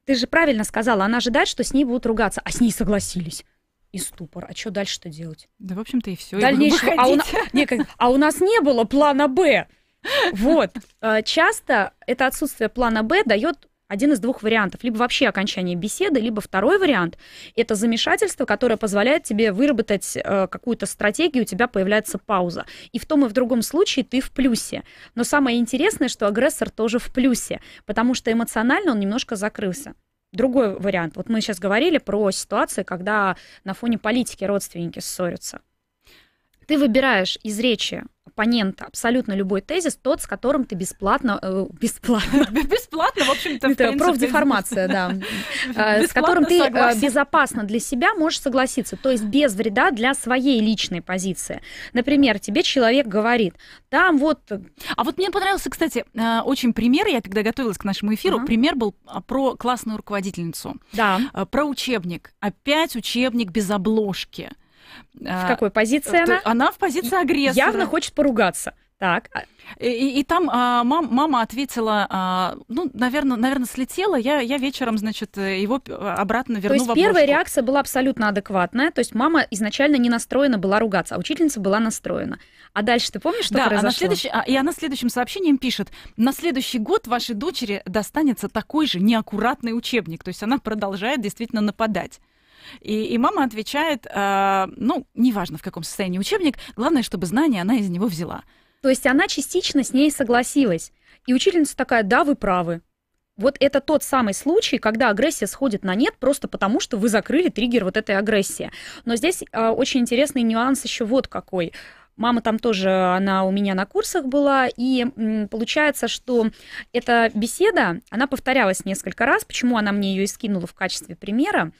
Ты же правильно сказала, она ожидает, что с ней будут ругаться, а с ней согласились. И ступор. А что дальше-то делать? Да, в общем-то, и все. Дальнейшего. А у, на- не, как- а у нас не было плана Б. Вот. Э, Часто это отсутствие плана Б дает один из двух вариантов. Либо вообще окончание беседы, либо второй вариант – это замешательство, которое позволяет тебе выработать э, какую-то стратегию, у тебя появляется пауза. И в том и в другом случае ты в плюсе. Но самое интересное, что агрессор тоже в плюсе, потому что эмоционально он немножко закрылся. Другой вариант. Вот мы сейчас говорили про ситуации, когда на фоне политики родственники ссорятся. Ты выбираешь из речи оппонента абсолютно любой тезис, тот, с которым ты бесплатно... э, бесплатно. Бесплатно, в общем-то, Это профдеформация, да. э, С которым ты э, безопасно для себя можешь согласиться, то есть без вреда для своей личной позиции. Например, тебе человек говорит, там вот А вот мне понравился, кстати, э, очень пример. Я когда готовилась к нашему эфиру, пример был а, про классную руководительницу, Да. про учебник. Опять учебник без обложки. В какой позиции она? Она в позиции агрессора. Явно хочет поругаться. Так, а- И, и- там а, мам- мама ответила, а, ну, наверное, наверное, слетела. Я, я вечером, значит, э, его обратно верну то есть в первая реакция была абсолютно адекватная, то есть мама изначально не настроена была ругаться, а учительница была настроена. А дальше ты помнишь, что да, произошло? она следующий, а, и она следующим сообщением пишет, на следующий год вашей дочери достанется такой же неаккуратный учебник. То есть она продолжает действительно нападать. И, и мама отвечает, а, ну, неважно, в каком состоянии учебник, главное, чтобы знания она из него взяла. То есть она частично с ней согласилась. И учительница такая, да, вы правы. Вот это тот самый случай, когда агрессия сходит на нет просто потому, что вы закрыли триггер вот этой агрессии. Но здесь а, очень интересный нюанс еще вот какой. Мама там тоже, она у меня на курсах была, и м, получается, что эта беседа, она повторялась несколько раз. Почему она мне ее и скинула в качестве примера?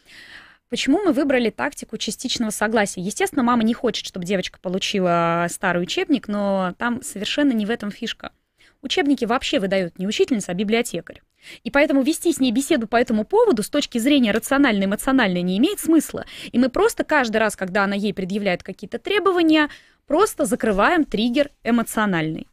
Почему мы выбрали тактику частичного согласия? Естественно, мама не хочет, чтобы девочка получила старый учебник, но там совершенно не в этом фишка. Учебники вообще выдают не учительница, а библиотекарь. И поэтому вести с ней беседу по этому поводу с точки зрения рационально-эмоциональной не имеет смысла. И мы просто каждый раз, когда она ей предъявляет какие-то требования, просто закрываем триггер эмоциональный.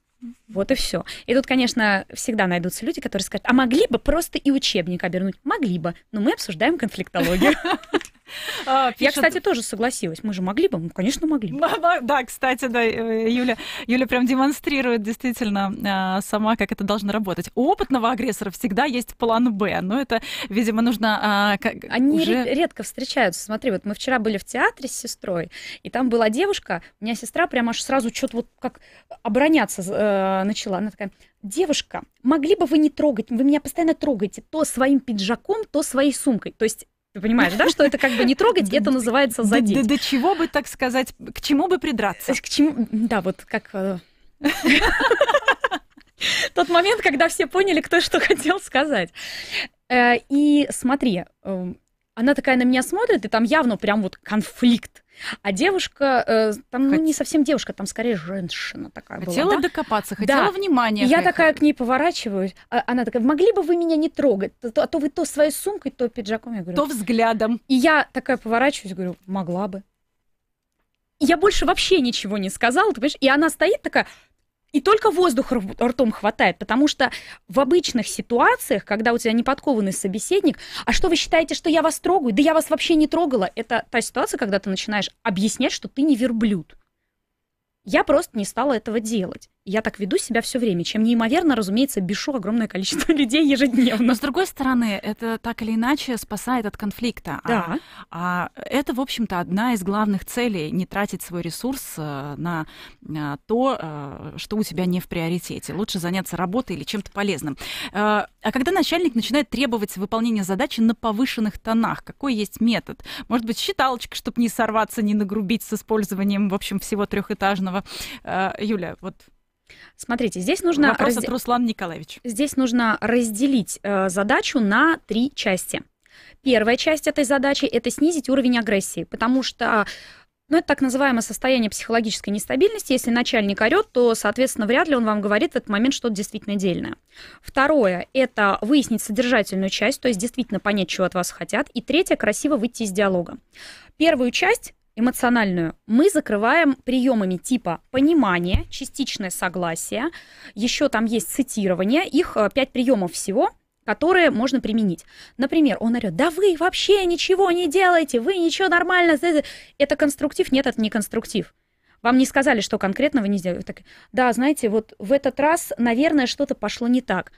Вот и все. И тут, конечно, всегда найдутся люди, которые скажут, а могли бы просто и учебник обернуть? Могли бы, но мы обсуждаем конфликтологию. А, Я, пишет- кстати, тоже согласилась. Мы же могли бы? Ну, конечно, могли бы. Да, кстати, да, э, Юля, Юля прям демонстрирует действительно а, сама, как это должно работать. У опытного агрессора всегда есть план Б, но это, видимо, нужно а, как- Они уже... ре- редко встречаются. Смотри, вот мы вчера были в театре с сестрой, и там была девушка, у меня сестра прямо аж сразу что-то вот как обороняться э, начала. Она такая, девушка, могли бы вы не трогать, вы меня постоянно трогаете то своим пиджаком, то своей сумкой. То есть ты понимаешь, да, что это как бы не трогать, это называется задеть. до- чего бы, так сказать, к чему бы придраться? есть к чему... Да, вот как... э, Тот момент, когда все поняли, кто что хотел сказать. Э, И смотри, э, она такая на меня смотрит, и там явно прям вот конфликт. А девушка, э, там ну, Хот- не совсем девушка, там скорее женщина такая Хотела была. да? докопаться, хотела Да. внимания. Я такая к ней поворачиваюсь, а она такая, могли бы вы меня не трогать, То- то- а то вы то своей сумкой, то пиджаком. Я говорю, То взглядом. и я такая поворачиваюсь, говорю, могла бы. Я больше вообще ничего не сказала, ты понимаешь? И она стоит такая, и только воздух ртом хватает, потому что в обычных ситуациях, когда у тебя неподкованный собеседник, а что вы считаете, что я вас трогаю? Да я вас вообще не трогала. Это та ситуация, когда ты начинаешь объяснять, что ты не верблюд. Я просто не стала этого делать. Я так веду себя все время, чем неимоверно, разумеется, бешу огромное количество людей ежедневно. Но с другой стороны, это так или иначе спасает от конфликта. Да. А, а это, в общем-то, одна из главных целей не тратить свой ресурс э, на, на то, э, что у тебя не в приоритете. Лучше заняться работой или чем-то полезным. Э, а когда начальник начинает требовать выполнения задачи на повышенных тонах, какой есть метод? Может быть, считалочка, чтобы не сорваться, не нагрубить с использованием, в общем, всего трехэтажного. Э, Юля, вот Смотрите, здесь нужно... Вопрос разде... от Руслана Николаевич. Здесь нужно разделить э, задачу на три части. Первая часть этой задачи – это снизить уровень агрессии, потому что ну, это так называемое состояние психологической нестабильности. Если начальник орет, то, соответственно, вряд ли он вам говорит в этот момент что-то действительно дельное. Второе – это выяснить содержательную часть, то есть действительно понять, чего от вас хотят. И третье – красиво выйти из диалога. Первую часть эмоциональную, мы закрываем приемами типа понимание, частичное согласие, еще там есть цитирование, их э, пять приемов всего, которые можно применить. Например, он орет, да вы вообще ничего не делаете, вы ничего нормально, это конструктив, нет, это не конструктив. Вам не сказали, что конкретно вы не сделали. Так, да, знаете, вот в этот раз, наверное, что-то пошло не так.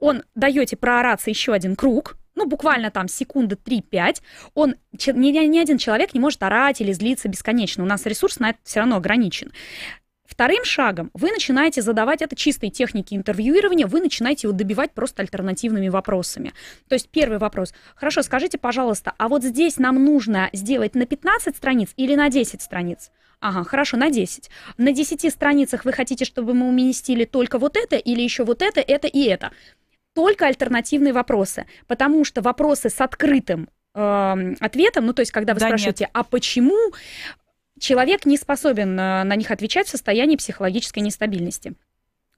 Он даете проораться еще один круг, ну, буквально там секунды 3-5, он, ни, ни один человек не может орать или злиться бесконечно. У нас ресурс на это все равно ограничен. Вторым шагом вы начинаете задавать это чистой техники интервьюирования, вы начинаете его добивать просто альтернативными вопросами. То есть первый вопрос. Хорошо, скажите, пожалуйста, а вот здесь нам нужно сделать на 15 страниц или на 10 страниц? Ага, хорошо, на 10. На 10 страницах вы хотите, чтобы мы уместили только вот это или еще вот это, это и это только альтернативные вопросы, потому что вопросы с открытым э, ответом, ну то есть когда вы да спрашиваете, нет. а почему? человек не способен э, на них отвечать в состоянии психологической нестабильности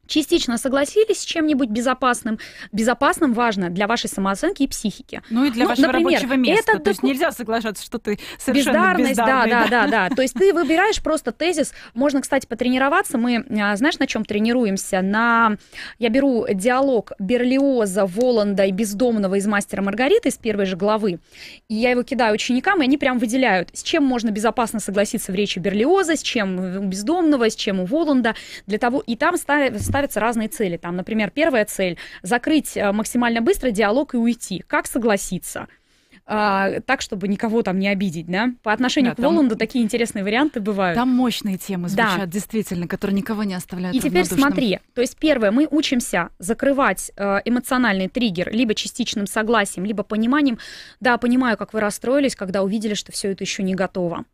частично согласились с чем-нибудь безопасным. Безопасным важно для вашей самооценки и психики. Ну и для ну, вашего например, рабочего места. Это То есть нельзя соглашаться, что ты совершенно бездарность. Бездарный, да, да, да, да. То есть ты выбираешь просто тезис. Можно, кстати, потренироваться. Мы, а, знаешь, на чем тренируемся? На... Я беру диалог Берлиоза, Воланда и Бездомного из «Мастера Маргариты» из первой же главы, и я его кидаю ученикам, и они прям выделяют, с чем можно безопасно согласиться в речи Берлиоза, с чем у Бездомного, с чем у Воланда, для того... И там ставят ставятся разные цели. Там, например, первая цель — закрыть э, максимально быстро диалог и уйти. Как согласиться? а, так, чтобы никого там не обидеть, да? По отношению да, к там, Воланду такие интересные варианты бывают. Там мощные темы звучат, да. действительно, которые никого не оставляют И теперь смотри, то есть первое, мы учимся закрывать э, эмоциональный триггер либо частичным согласием, либо пониманием. Да, понимаю, как вы расстроились, когда увидели, что все это еще не готово.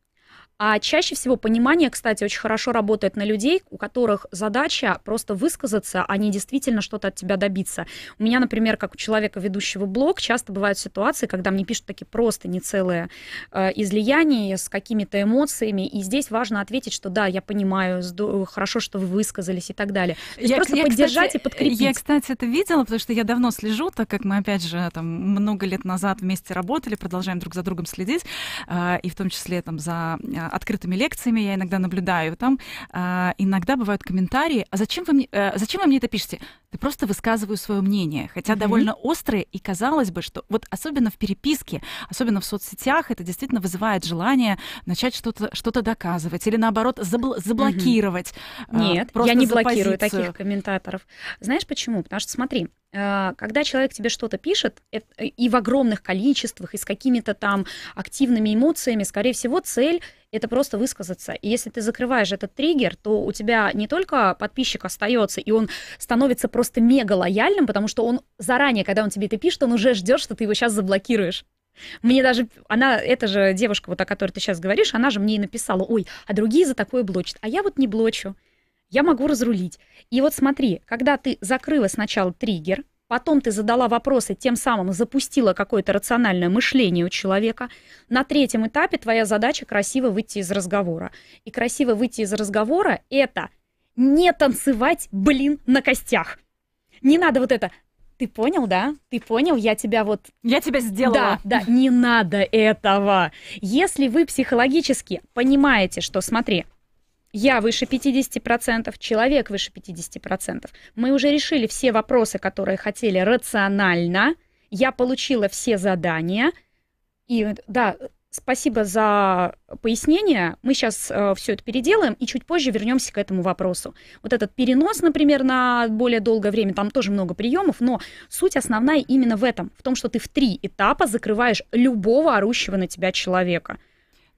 А чаще всего понимание, кстати, очень хорошо работает на людей, у которых задача просто высказаться, а не действительно что-то от тебя добиться. У меня, например, как у человека, ведущего блог, часто бывают ситуации, когда мне пишут такие просто не целые э, излияния с какими-то эмоциями, и здесь важно ответить, что да, я понимаю, хорошо, что вы высказались и так далее. То есть я, просто я, поддержать кстати, и подкрепить. Я, кстати, это видела, потому что я давно слежу, так как мы, опять же, там много лет назад вместе работали, продолжаем друг за другом следить, э, и в том числе там за э, открытыми лекциями, я иногда наблюдаю там, а, иногда бывают комментарии, а зачем вы, мне, а, зачем вы мне это пишете? Ты просто высказываю свое мнение, хотя mm-hmm. довольно острое, и казалось бы, что вот особенно в переписке, особенно в соцсетях, это действительно вызывает желание начать что-то что доказывать или наоборот забл- заблокировать. Mm-hmm. Нет, я не блокирую позицию. таких комментаторов. Знаешь почему? Потому что смотри, Э, когда человек тебе что-то пишет, и в огромных количествах, и с какими-то там активными эмоциями, скорее всего, цель это просто высказаться. И если ты закрываешь этот триггер, то у тебя не только подписчик остается, и он становится просто мега лояльным, потому что он заранее, когда он тебе это пишет, он уже ждет, что ты его сейчас заблокируешь. Мне даже, она, эта же девушка, вот о которой ты сейчас говоришь, она же мне и написала, ой, а другие за такое блочат, а я вот не блочу я могу разрулить. И вот смотри, когда ты закрыла сначала триггер, потом ты задала вопросы, тем самым запустила какое-то рациональное мышление у человека, на третьем этапе твоя задача красиво выйти из разговора. И красиво выйти из разговора — это не танцевать, блин, на костях. Не надо вот это ты понял, да? Ты понял, я тебя вот... Я тебя сделала. Да, да, не надо этого. Если вы психологически понимаете, что, смотри, я выше 50%, человек выше 50%. Мы уже решили все вопросы, которые хотели рационально. Я получила все задания. И да, спасибо за пояснение. Мы сейчас э, все это переделаем и чуть позже вернемся к этому вопросу. Вот этот перенос, например, на более долгое время, там тоже много приемов, но суть основная именно в этом, в том, что ты в три этапа закрываешь любого орущего на тебя человека.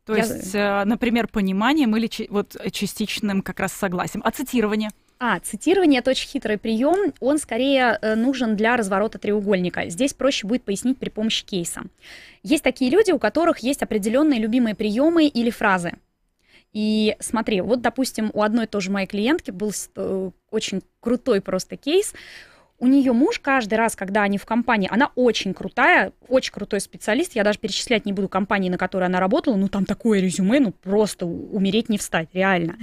То я... есть, э, например, пониманием или вот частичным как раз согласием. А цитирование? А, цитирование это очень хитрый прием. Он скорее э, нужен для разворота треугольника. Здесь проще будет пояснить при помощи кейса. Есть такие люди, у которых есть определенные любимые приемы или фразы. И смотри, вот, допустим, у одной тоже моей клиентки был э, очень крутой просто кейс у нее муж каждый раз, когда они в компании, она очень крутая, очень крутой специалист, я даже перечислять не буду компании, на которой она работала, ну там такое резюме, ну просто умереть не встать, реально.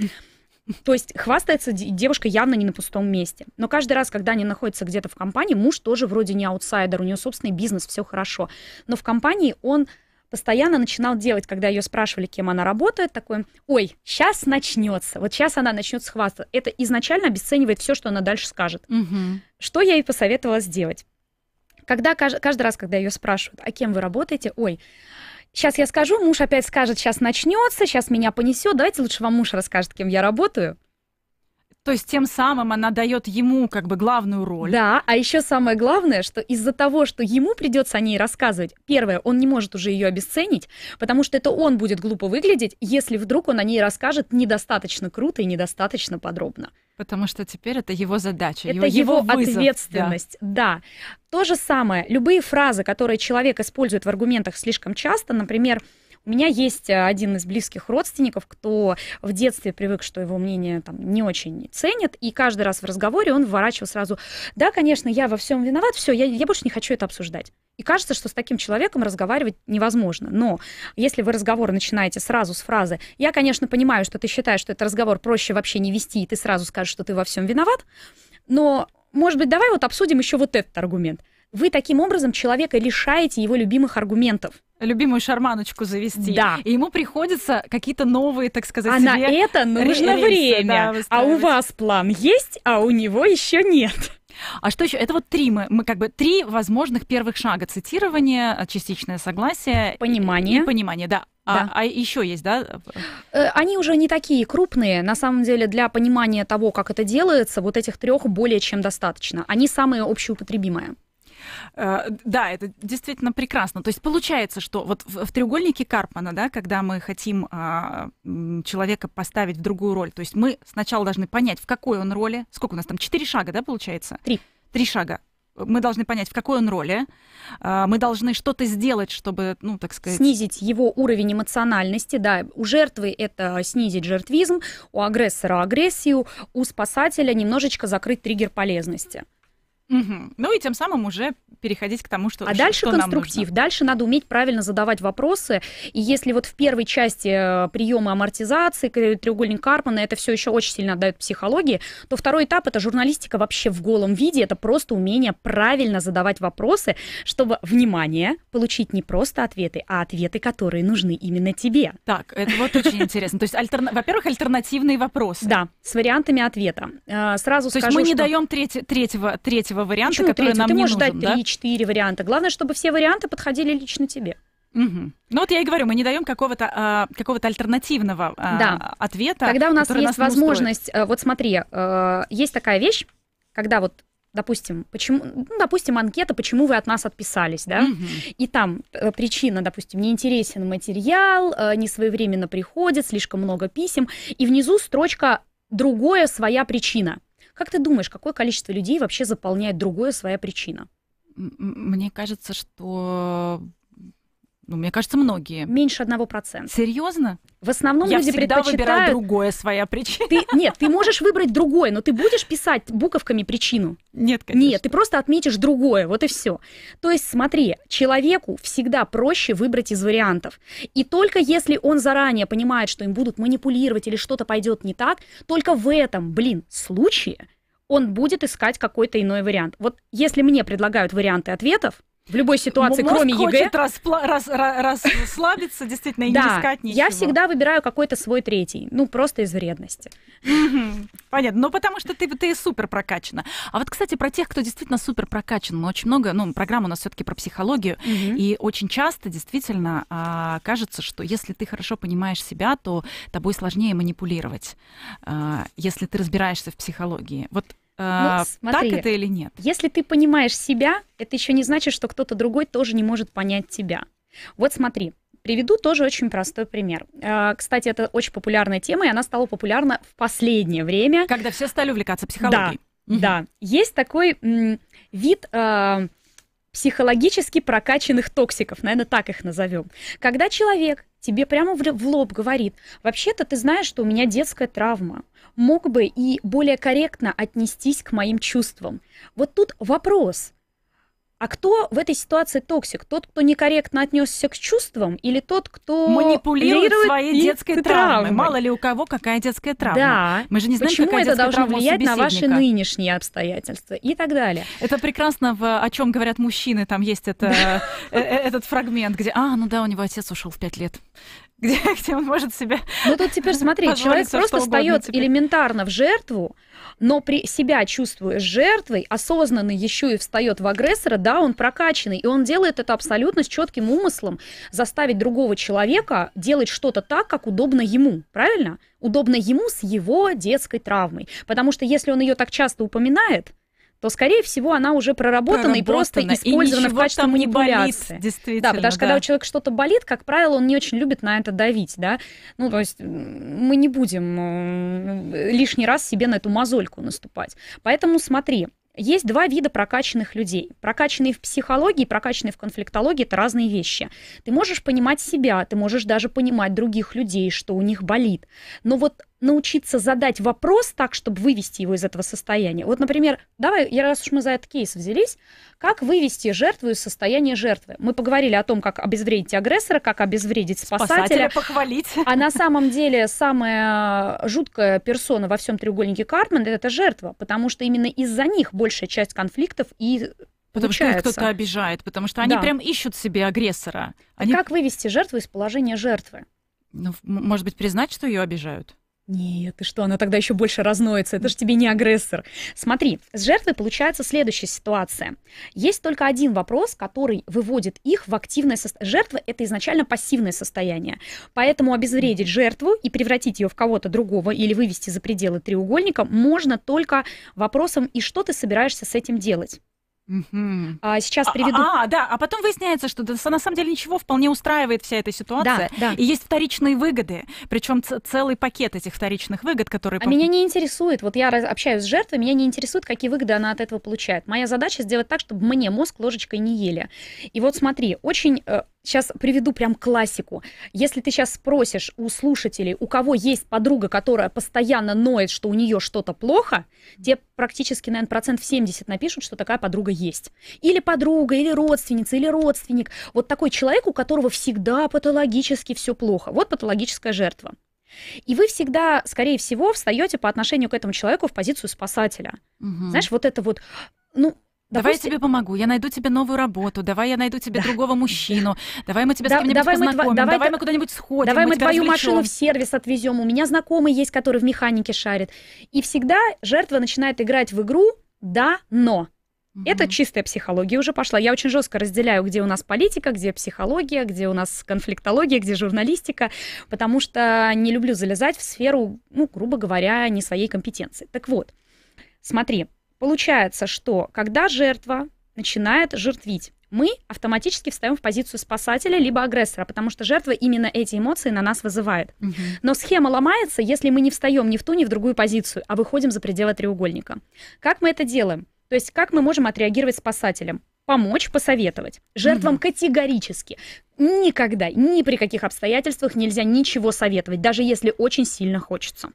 То есть хвастается девушка явно не на пустом месте. Но каждый раз, когда они находятся где-то в компании, муж тоже вроде не аутсайдер, у нее собственный бизнес, все хорошо. Но в компании он постоянно начинал делать, когда ее спрашивали, кем она работает, такой, ой, сейчас начнется, вот сейчас она начнет схвастаться. Это изначально обесценивает все, что она дальше скажет. Угу. Что я ей посоветовала сделать? Когда каждый раз, когда ее спрашивают, а кем вы работаете, ой, сейчас я скажу, муж опять скажет, сейчас начнется, сейчас меня понесет, давайте лучше вам муж расскажет, кем я работаю. То есть тем самым она дает ему как бы главную роль. Да, а еще самое главное, что из-за того, что ему придется о ней рассказывать, первое, он не может уже ее обесценить, потому что это он будет глупо выглядеть, если вдруг он о ней расскажет недостаточно круто и недостаточно подробно. Потому что теперь это его задача, это его, его вызов, ответственность. Да. да. То же самое. Любые фразы, которые человек использует в аргументах слишком часто, например, у меня есть э, один из близких родственников, кто в детстве привык, что его мнение там не очень ценят, и каждый раз в разговоре он вворачивал сразу, да, конечно, я во всем виноват, все, я, я больше не хочу это обсуждать. И кажется, что с таким человеком разговаривать невозможно. Но если вы разговор начинаете сразу с фразы «Я, конечно, понимаю, что ты считаешь, что этот разговор проще вообще не вести, и ты сразу скажешь, что ты во всем виноват, но, может быть, давай вот обсудим еще вот этот аргумент». Вы таким образом человека лишаете его любимых аргументов любимую шарманочку завести. Да. И ему приходится какие-то новые, так сказать, А на это нужно время. Да, а у вас план есть, а у него еще нет. А что еще? Это вот три мы, мы как бы три возможных первых шага: цитирование, частичное согласие, понимание, и, понимание, да. А, да. а еще есть, да? Э, они уже не такие крупные. На самом деле, для понимания того, как это делается, вот этих трех более чем достаточно. Они самые общеупотребимые. Э, да, это действительно прекрасно. То есть получается, что вот в, в треугольнике Карпмана, да, когда мы хотим а, человека поставить в другую роль, то есть мы сначала должны понять, в какой он роли. Сколько у нас там? Четыре шага, да, получается? Три. Три шага мы должны понять, в какой он роли, а, мы должны что-то сделать, чтобы, ну, так сказать... Снизить его уровень эмоциональности, да, у жертвы это снизить жертвизм, у агрессора агрессию, у спасателя немножечко закрыть триггер полезности. Угу. Ну и тем самым уже переходить к тому, что А дальше что конструктив. Дальше надо уметь правильно задавать вопросы. И если вот в первой части э, приемы амортизации, треугольник Карпмана, это все еще очень сильно отдает психологии, то второй этап это журналистика вообще в голом виде. Это просто умение правильно задавать вопросы, чтобы, внимание, получить не просто ответы, а ответы, которые нужны именно тебе. Так, это вот очень интересно. То есть, во-первых, альтернативные вопросы. Да, с вариантами ответа. Э, сразу То скажу, есть мы не даем третьего, третьего варианта, Почему который третьего? нам Ты не можешь нужен, дать три-четыре варианта. Главное, чтобы все варианты подходили лично тебе. Угу. Ну вот я и говорю, мы не даем какого-то а, какого-то альтернативного а, да. ответа. Когда у нас есть нас возможность, э, вот смотри, э, есть такая вещь, когда вот допустим, почему, ну, допустим, анкета, почему вы от нас отписались, да, угу. и там э, причина, допустим, неинтересен материал, э, не своевременно приходит, слишком много писем, и внизу строчка другое своя причина. Как ты думаешь, какое количество людей вообще заполняет другое своя причина? Мне кажется, что ну, мне кажется, многие. Меньше одного процента. Серьезно? В основном Я люди всегда предпочитают... выбираю другое своя причина. Ты... Нет, ты можешь выбрать другое, но ты будешь писать буковками причину? Нет, конечно. Нет, ты просто отметишь другое, вот и все. То есть смотри, человеку всегда проще выбрать из вариантов. И только если он заранее понимает, что им будут манипулировать или что-то пойдет не так, только в этом, блин, случае он будет искать какой-то иной вариант. Вот если мне предлагают варианты ответов, в любой ситуации, Мозг кроме ЕГЭ. хочет распла- рас- рас- расслабиться, действительно, и да, не искать ничего. я всегда выбираю какой-то свой третий, ну, просто из вредности. Понятно, ну, потому что ты, ты супер прокачана. А вот, кстати, про тех, кто действительно супер прокачан, мы очень много, ну, программа у нас все таки про психологию, и очень часто действительно а, кажется, что если ты хорошо понимаешь себя, то тобой сложнее манипулировать, а, если ты разбираешься в психологии. Вот ну, а, смотри, так это или нет? Если ты понимаешь себя, это еще не значит, что кто-то другой тоже не может понять тебя. Вот смотри, Приведу тоже очень простой пример. А, кстати, это очень популярная тема, и она стала популярна в последнее время. Когда все стали увлекаться психологией. Да, угу. да. Есть такой м, вид э, психологически прокачанных токсиков, наверное, так их назовем. Когда человек тебе прямо в, лоб говорит, вообще-то ты знаешь, что у меня детская травма, мог бы и более корректно отнестись к моим чувствам. Вот тут вопрос. А кто в этой ситуации токсик? Тот, кто некорректно отнесся к чувствам, или тот, кто манипулирует своей детской травмой? Мало ли у кого какая детская травма. Да. Мы же не знаем, Почему какая это должно влиять на ваши нынешние обстоятельства и так далее. Это прекрасно, в, о чем говорят мужчины. Там есть это, э, э, этот фрагмент, где, а, ну да, у него отец ушел в пять лет где, где он может себя. Ну тут теперь смотри, человек просто встает элементарно в жертву, но при себя чувствуя жертвой, осознанно еще и встает в агрессора, да, он прокачанный, и он делает это абсолютно с четким умыслом, заставить другого человека делать что-то так, как удобно ему, правильно? Удобно ему с его детской травмой. Потому что если он ее так часто упоминает, то, скорее всего, она уже проработана, проработана и просто использована и в качестве манипуляции. Болит, действительно, да, потому что да. когда у человека что-то болит, как правило, он не очень любит на это давить, да. Ну, то есть мы не будем э, лишний раз себе на эту мозольку наступать. Поэтому смотри, есть два вида прокачанных людей. Прокачанные в психологии, прокачанные в конфликтологии – это разные вещи. Ты можешь понимать себя, ты можешь даже понимать других людей, что у них болит. Но вот научиться задать вопрос так, чтобы вывести его из этого состояния. Вот, например, давай, раз уж мы за этот кейс взялись, как вывести жертву из состояния жертвы? Мы поговорили о том, как обезвредить агрессора, как обезвредить спасателя. Спасателя похвалить. А на самом деле самая жуткая персона во всем треугольнике Кармен – это жертва, потому что именно из-за них большая часть конфликтов и Потому получается. что кто-то обижает, потому что они да. прям ищут себе агрессора. Они... Как вывести жертву из положения жертвы? Ну, может быть, признать, что ее обижают? Нет, ты что, она тогда еще больше разноется. Это же тебе не агрессор. Смотри, с жертвой получается следующая ситуация. Есть только один вопрос, который выводит их в активное состояние. Жертва — это изначально пассивное состояние. Поэтому обезвредить жертву и превратить ее в кого-то другого или вывести за пределы треугольника можно только вопросом «и что ты собираешься с этим делать?» Угу. А, сейчас а, приведу. А, а, да, а потом выясняется, что на самом деле ничего вполне устраивает вся эта ситуация. Да, да. И есть вторичные выгоды, причем целый пакет этих вторичных выгод, которые. А меня не интересует. Вот я общаюсь с жертвой, меня не интересует, какие выгоды она от этого получает. Моя задача сделать так, чтобы мне мозг ложечкой не ели. И вот смотри, очень э, сейчас приведу прям классику. Если ты сейчас спросишь у слушателей, у кого есть подруга, которая постоянно ноет, что у нее что-то плохо, те практически, наверное, процентов 70 напишут, что такая подруга есть. Или подруга, или родственница, или родственник. Вот такой человек, у которого всегда патологически все плохо. Вот патологическая жертва. И вы всегда, скорее всего, встаете по отношению к этому человеку в позицию спасателя. Угу. Знаешь, вот это вот, ну, Давай Допустим... я тебе помогу, я найду тебе новую работу, давай я найду тебе да. другого мужчину, давай мы тебя да, с кем-нибудь давай познакомим, мы, давай, давай мы куда-нибудь сходим, Давай мы, мы твою машину в сервис отвезем, у меня знакомый есть, который в механике шарит. И всегда жертва начинает играть в игру «да, но». Угу. Это чистая психология уже пошла. Я очень жестко разделяю, где у нас политика, где психология, где у нас конфликтология, где журналистика, потому что не люблю залезать в сферу, ну, грубо говоря, не своей компетенции. Так вот, смотри, Получается, что когда жертва начинает жертвить, мы автоматически встаем в позицию спасателя либо агрессора, потому что жертва именно эти эмоции на нас вызывает. Угу. Но схема ломается, если мы не встаем ни в ту, ни в другую позицию, а выходим за пределы треугольника. Как мы это делаем? То есть как мы можем отреагировать спасателям? Помочь, посоветовать. Жертвам угу. категорически никогда, ни при каких обстоятельствах нельзя ничего советовать, даже если очень сильно хочется.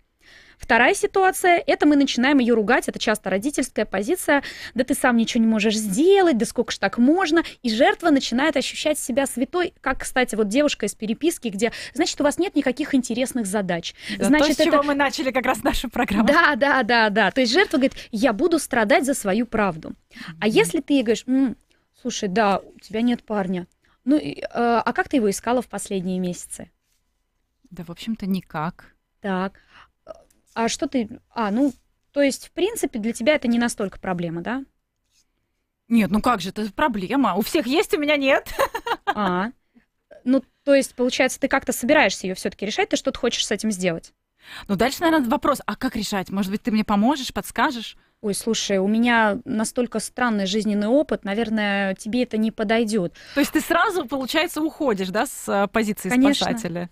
Вторая ситуация – это мы начинаем ее ругать, это часто родительская позиция, да ты сам ничего не можешь сделать, да сколько ж так можно, и жертва начинает ощущать себя святой, как, кстати, вот девушка из переписки, где, значит, у вас нет никаких интересных задач. Да, значит, то, с это... чего мы начали как раз нашу программу. Да, да, да, да, то есть жертва говорит, я буду страдать за свою правду. Mm-hmm. А если ты говоришь, М, Слушай, да, у тебя нет парня. Ну, и, э, а как ты его искала в последние месяцы? Да, в общем-то, никак. Так. А что ты... А, ну, то есть, в принципе, для тебя это не настолько проблема, да? Нет, ну как же, это проблема. У всех есть, у меня нет. А, ну, то есть, получается, ты как-то собираешься ее все-таки решать, ты что-то хочешь с этим сделать? Ну, дальше, наверное, вопрос, а как решать? Может быть, ты мне поможешь, подскажешь? Ой, слушай, у меня настолько странный жизненный опыт, наверное, тебе это не подойдет. То есть ты сразу, получается, уходишь, да, с э, позиции Конечно. спасателя?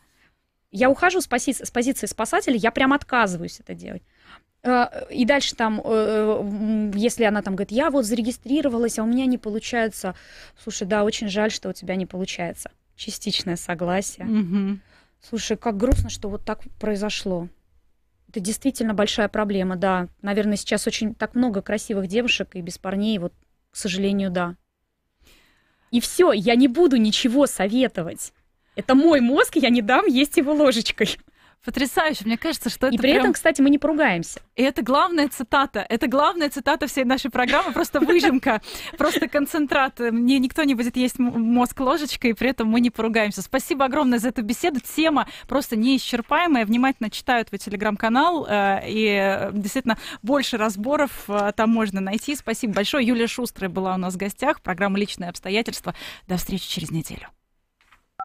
Я ухожу с, пози- с позиции спасателя, я прям отказываюсь это делать. Э, И дальше там, э, если она там говорит, я вот зарегистрировалась, а у меня не получается. Слушай, да, очень жаль, что у тебя не получается. Частичное согласие. Мгм. Слушай, как грустно, что вот так произошло. Это действительно большая проблема, да. Наверное, сейчас очень так много красивых девушек и без парней, вот, к сожалению, да. И все, я не буду ничего советовать. Это мой мозг, я не дам есть его ложечкой. Потрясающе. Мне кажется, что это и при прям- этом, кстати, мы не поругаемся. И это главная цитата. Это главная цитата всей нашей программы. Просто выжимка, просто концентрат. Мне никто не будет есть мозг ложечкой, и при этом мы не поругаемся. Спасибо огромное за эту беседу. Тема просто неисчерпаемая. Внимательно читаю твой телеграм-канал. э, И э, действительно больше разборов э, там можно найти. Спасибо большое. Юлия Шустрая была у нас в гостях. Программа «Личные обстоятельства». До встречи через неделю.